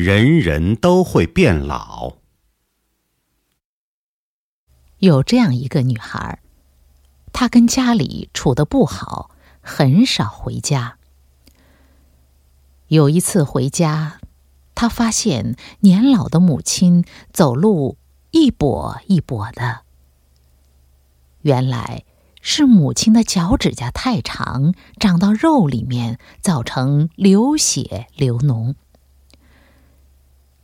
人人都会变老。有这样一个女孩，她跟家里处的不好，很少回家。有一次回家，她发现年老的母亲走路一跛一跛的。原来是母亲的脚趾甲太长，长到肉里面，造成流血流脓。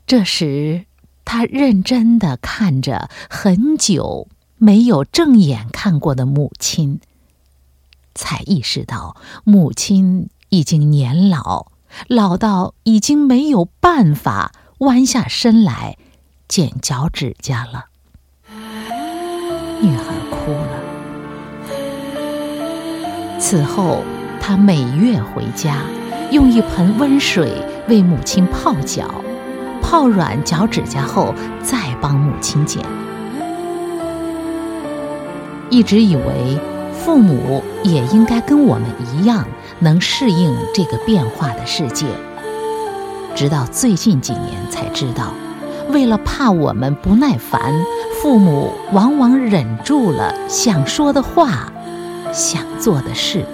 这时，他认真的看着很久没有正眼看过的母亲，才意识到母亲已经年老，老到已经没有办法弯下身来剪脚趾甲了。女孩哭了。此后，他每月回家，用一盆温水为母亲泡脚，泡软脚趾甲后，再帮母亲剪。一直以为父母也应该跟我们一样，能适应这个变化的世界。直到最近几年才知道，为了怕我们不耐烦，父母往往忍住了想说的话。想做的事。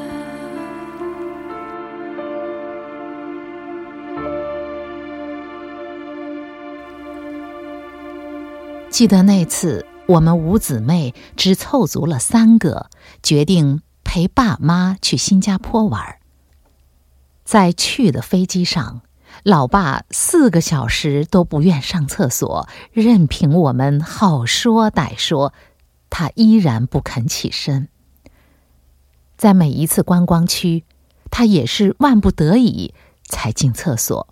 记得那次，我们五姊妹只凑足了三个，决定陪爸妈去新加坡玩。在去的飞机上，老爸四个小时都不愿上厕所，任凭我们好说歹说，他依然不肯起身。在每一次观光区，他也是万不得已才进厕所。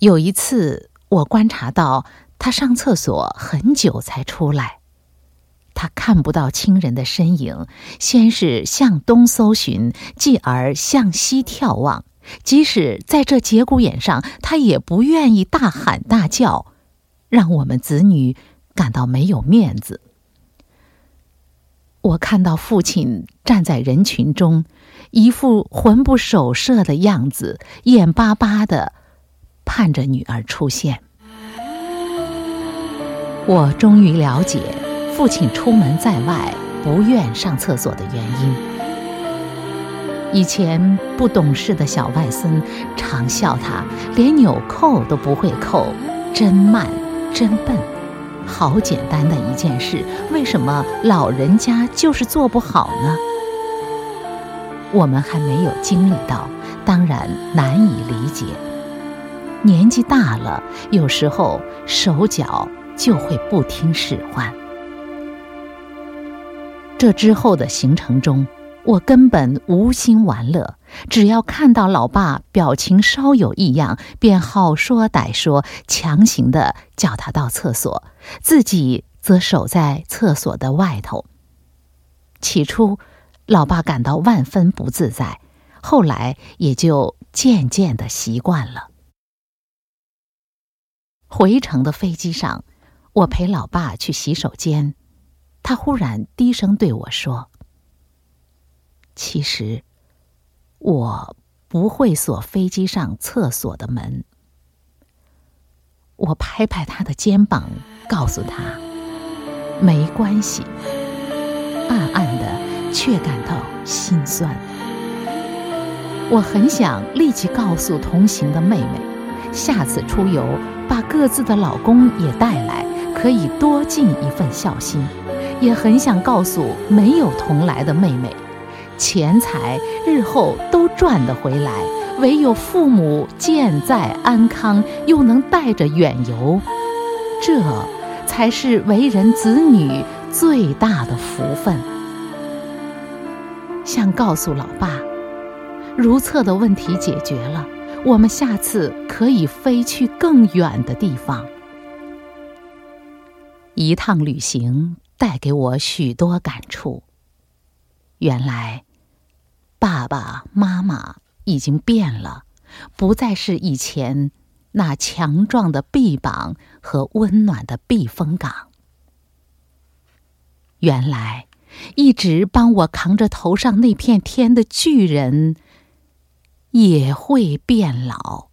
有一次，我观察到他上厕所很久才出来，他看不到亲人的身影，先是向东搜寻，继而向西眺望。即使在这节骨眼上，他也不愿意大喊大叫，让我们子女感到没有面子。我看到父亲站在人群中，一副魂不守舍的样子，眼巴巴的盼着女儿出现。我终于了解父亲出门在外不愿上厕所的原因。以前不懂事的小外孙常笑他连纽扣都不会扣，真慢，真笨。好简单的一件事，为什么老人家就是做不好呢？我们还没有经历到，当然难以理解。年纪大了，有时候手脚就会不听使唤。这之后的行程中。我根本无心玩乐，只要看到老爸表情稍有异样，便好说歹说，强行的叫他到厕所，自己则守在厕所的外头。起初，老爸感到万分不自在，后来也就渐渐的习惯了。回程的飞机上，我陪老爸去洗手间，他忽然低声对我说。其实，我不会锁飞机上厕所的门。我拍拍他的肩膀，告诉他：“没关系。”暗暗的却感到心酸。我很想立即告诉同行的妹妹，下次出游把各自的老公也带来，可以多尽一份孝心。也很想告诉没有同来的妹妹。钱财日后都赚得回来，唯有父母健在安康，又能带着远游，这才是为人子女最大的福分。想告诉老爸，如厕的问题解决了，我们下次可以飞去更远的地方。一趟旅行带给我许多感触。原来，爸爸妈妈已经变了，不再是以前那强壮的臂膀和温暖的避风港。原来，一直帮我扛着头上那片天的巨人，也会变老。